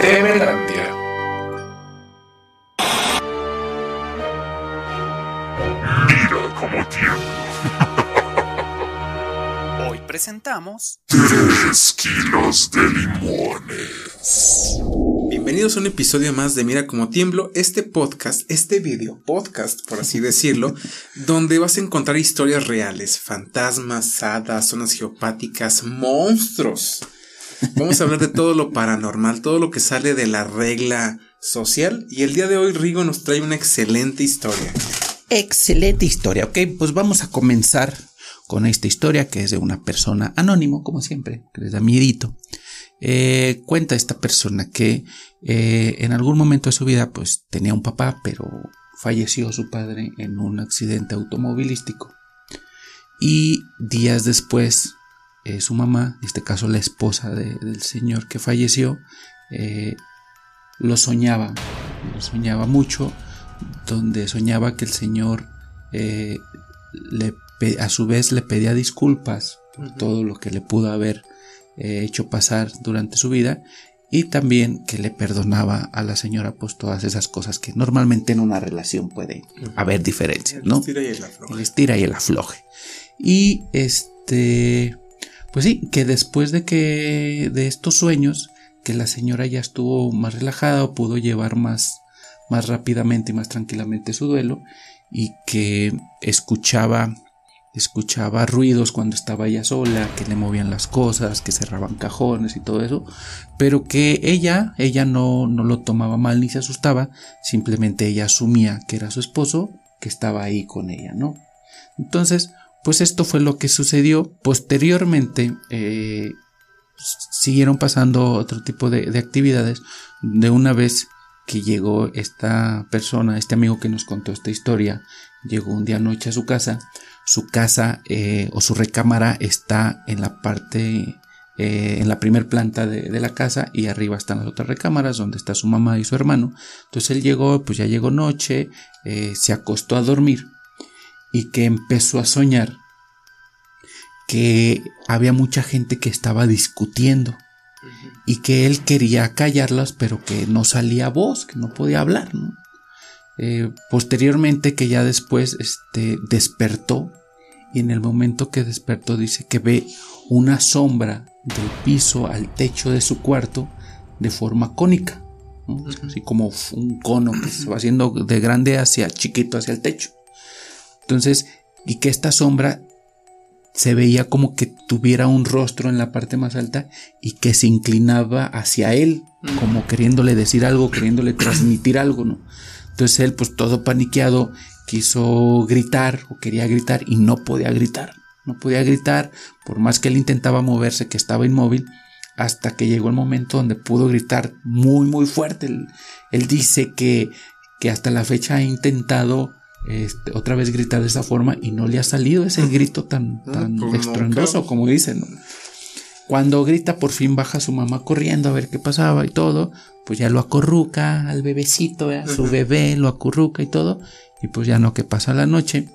Temelandia. Mira cómo tiemblo. Hoy presentamos Tres kilos de limones. Bienvenidos a un episodio más de Mira cómo tiemblo, este podcast, este video podcast, por así decirlo, donde vas a encontrar historias reales, fantasmas, hadas, zonas geopáticas, monstruos. Vamos a hablar de todo lo paranormal, todo lo que sale de la regla social y el día de hoy Rigo nos trae una excelente historia. Excelente historia, ok, pues vamos a comenzar con esta historia que es de una persona anónimo, como siempre, que les da miedito. Eh, cuenta esta persona que eh, en algún momento de su vida pues tenía un papá, pero falleció su padre en un accidente automovilístico. Y días después, eh, su mamá, en este caso la esposa de- del señor que falleció, eh, lo soñaba, lo soñaba mucho, donde soñaba que el señor eh, le a su vez le pedía disculpas por todo lo que le pudo haber hecho pasar durante su vida y también que le perdonaba a la señora pues todas esas cosas que normalmente en una relación puede haber diferencias, ¿no? Estira y el. El estira y el afloje. Y este, pues sí, que después de que de estos sueños, que la señora ya estuvo más relajada o pudo llevar más, más rápidamente y más tranquilamente su duelo y que escuchaba escuchaba ruidos cuando estaba ella sola, que le movían las cosas, que cerraban cajones y todo eso, pero que ella, ella no, no lo tomaba mal ni se asustaba, simplemente ella asumía que era su esposo, que estaba ahí con ella, ¿no? Entonces, pues esto fue lo que sucedió. Posteriormente, eh, siguieron pasando otro tipo de, de actividades. De una vez que llegó esta persona, este amigo que nos contó esta historia, llegó un día noche a su casa. Su casa eh, o su recámara está en la parte, eh, en la primer planta de, de la casa y arriba están las otras recámaras donde está su mamá y su hermano. Entonces él llegó, pues ya llegó noche, eh, se acostó a dormir y que empezó a soñar que había mucha gente que estaba discutiendo y que él quería callarlas pero que no salía voz, que no podía hablar, ¿no? Eh, posteriormente que ya después este, despertó y en el momento que despertó dice que ve una sombra del piso al techo de su cuarto de forma cónica, ¿no? así como un cono que se va haciendo de grande hacia chiquito hacia el techo. Entonces, y que esta sombra se veía como que tuviera un rostro en la parte más alta y que se inclinaba hacia él, como queriéndole decir algo, queriéndole transmitir algo, ¿no? Entonces él, pues todo paniqueado, quiso gritar o quería gritar y no podía gritar. No podía gritar, por más que él intentaba moverse, que estaba inmóvil, hasta que llegó el momento donde pudo gritar muy, muy fuerte. Él, él dice que, que hasta la fecha ha intentado este, otra vez gritar de esa forma y no le ha salido ese grito tan, tan pues no, estruendoso como dicen. ¿no? Cuando grita, por fin baja su mamá corriendo a ver qué pasaba y todo. Pues ya lo acurruca al bebecito, ¿eh? su bebé lo acurruca y todo. Y pues ya no, que pasa la noche.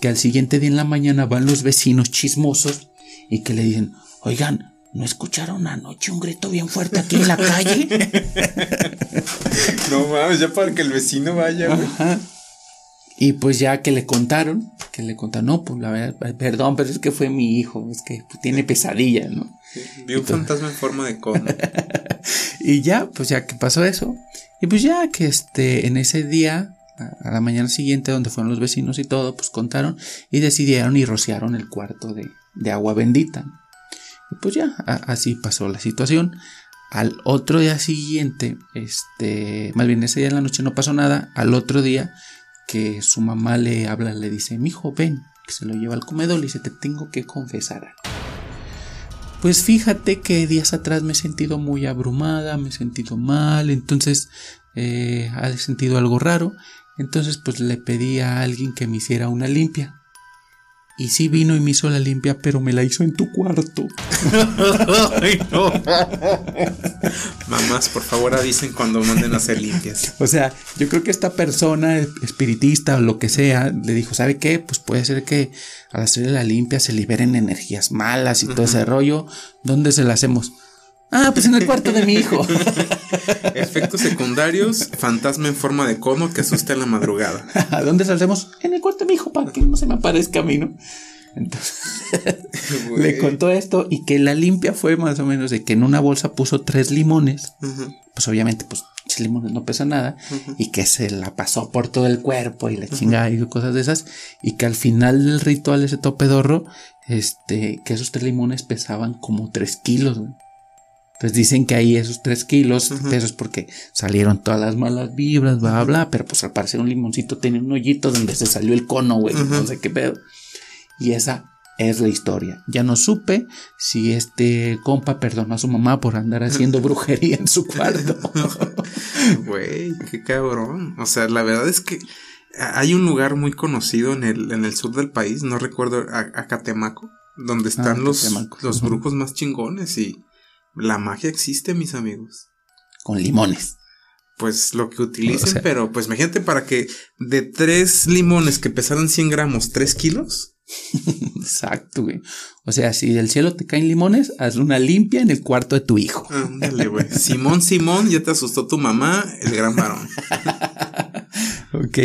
Que al siguiente día en la mañana van los vecinos chismosos y que le dicen: Oigan, ¿no escucharon anoche un grito bien fuerte aquí en la calle? No mames, ya para que el vecino vaya, güey. Y pues ya que le contaron, que le contaron, no, pues la verdad, perdón, pero es que fue mi hijo, es que pues, tiene pesadilla, ¿no? Vi un fantasma en forma de cono. Y ya, pues ya que pasó eso. Y pues ya que este, en ese día, a, a la mañana siguiente, donde fueron los vecinos y todo, pues contaron y decidieron y rociaron el cuarto de, de agua bendita. Y pues ya, a- así pasó la situación. Al otro día siguiente, este, más bien ese día en la noche no pasó nada. Al otro día, que su mamá le habla, le dice, mi hijo, ven, que se lo lleva al comedor, le dice, te tengo que confesar. Pues fíjate que días atrás me he sentido muy abrumada, me he sentido mal, entonces eh, he sentido algo raro. Entonces pues le pedí a alguien que me hiciera una limpia. Y sí vino y me hizo la limpia, pero me la hizo en tu cuarto. Ay, no. Mamás, por favor avisen cuando manden a hacer limpias. O sea, yo creo que esta persona espiritista o lo que sea le dijo, ¿sabe qué? Pues puede ser que al hacerle la limpia se liberen energías malas y todo ese rollo. ¿Dónde se la hacemos? Ah, pues en el cuarto de mi hijo. Efectos secundarios, fantasma en forma de cono que asusta en la madrugada. ¿A dónde saldremos? En el cuarto de mi hijo para que no se me aparezca a mí, ¿no? Entonces le contó esto y que la limpia fue más o menos de que en una bolsa puso tres limones. Pues obviamente, pues tres limones no pesa nada. Y que se la pasó por todo el cuerpo y la chingada y cosas de esas. Y que al final del ritual ese topedorro, este, que esos tres limones pesaban como tres kilos, güey. Entonces dicen que ahí esos tres kilos Ujú. de pesos porque salieron todas las malas vibras, bla, bla, bla. Pero pues al parecer un limoncito tenía un hoyito donde se salió el cono, güey. No sé qué pedo. Y esa es la historia. Ya no supe si este compa perdonó a su mamá por andar haciendo brujería en su cuarto. Güey, qué cabrón. O sea, la verdad es que hay un lugar muy conocido en el, en el sur del país, no recuerdo, a- Acatemaco, donde están Ah, los, Catemaco. los Ujú. brujos más chingones y la magia existe, mis amigos. Con limones. Pues lo que utilicen, O sea- pero pues imagínate para que de tres limones que pesaran 100 gramos, 3 kilos. Exacto, güey. O sea, si del cielo te caen limones, haz una limpia en el cuarto de tu hijo. Ándale, güey. Simón, Simón, ya te asustó tu mamá, el gran varón. Ok,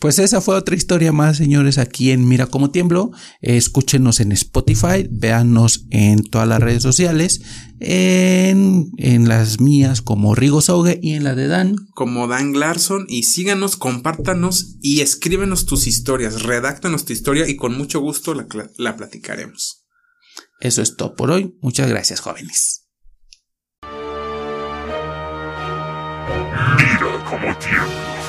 pues esa fue otra historia más, señores, aquí en Mira cómo tiemblo. Escúchenos en Spotify, véanos en todas las redes sociales, en, en las mías como Rigo Sauge y en la de Dan. como Dan Larson y síganos, compártanos y escríbenos tus historias, redáctanos tu historia y con mucho gusto la, la platicaremos. Eso es todo por hoy. Muchas gracias, jóvenes. Mira cómo tiemblo.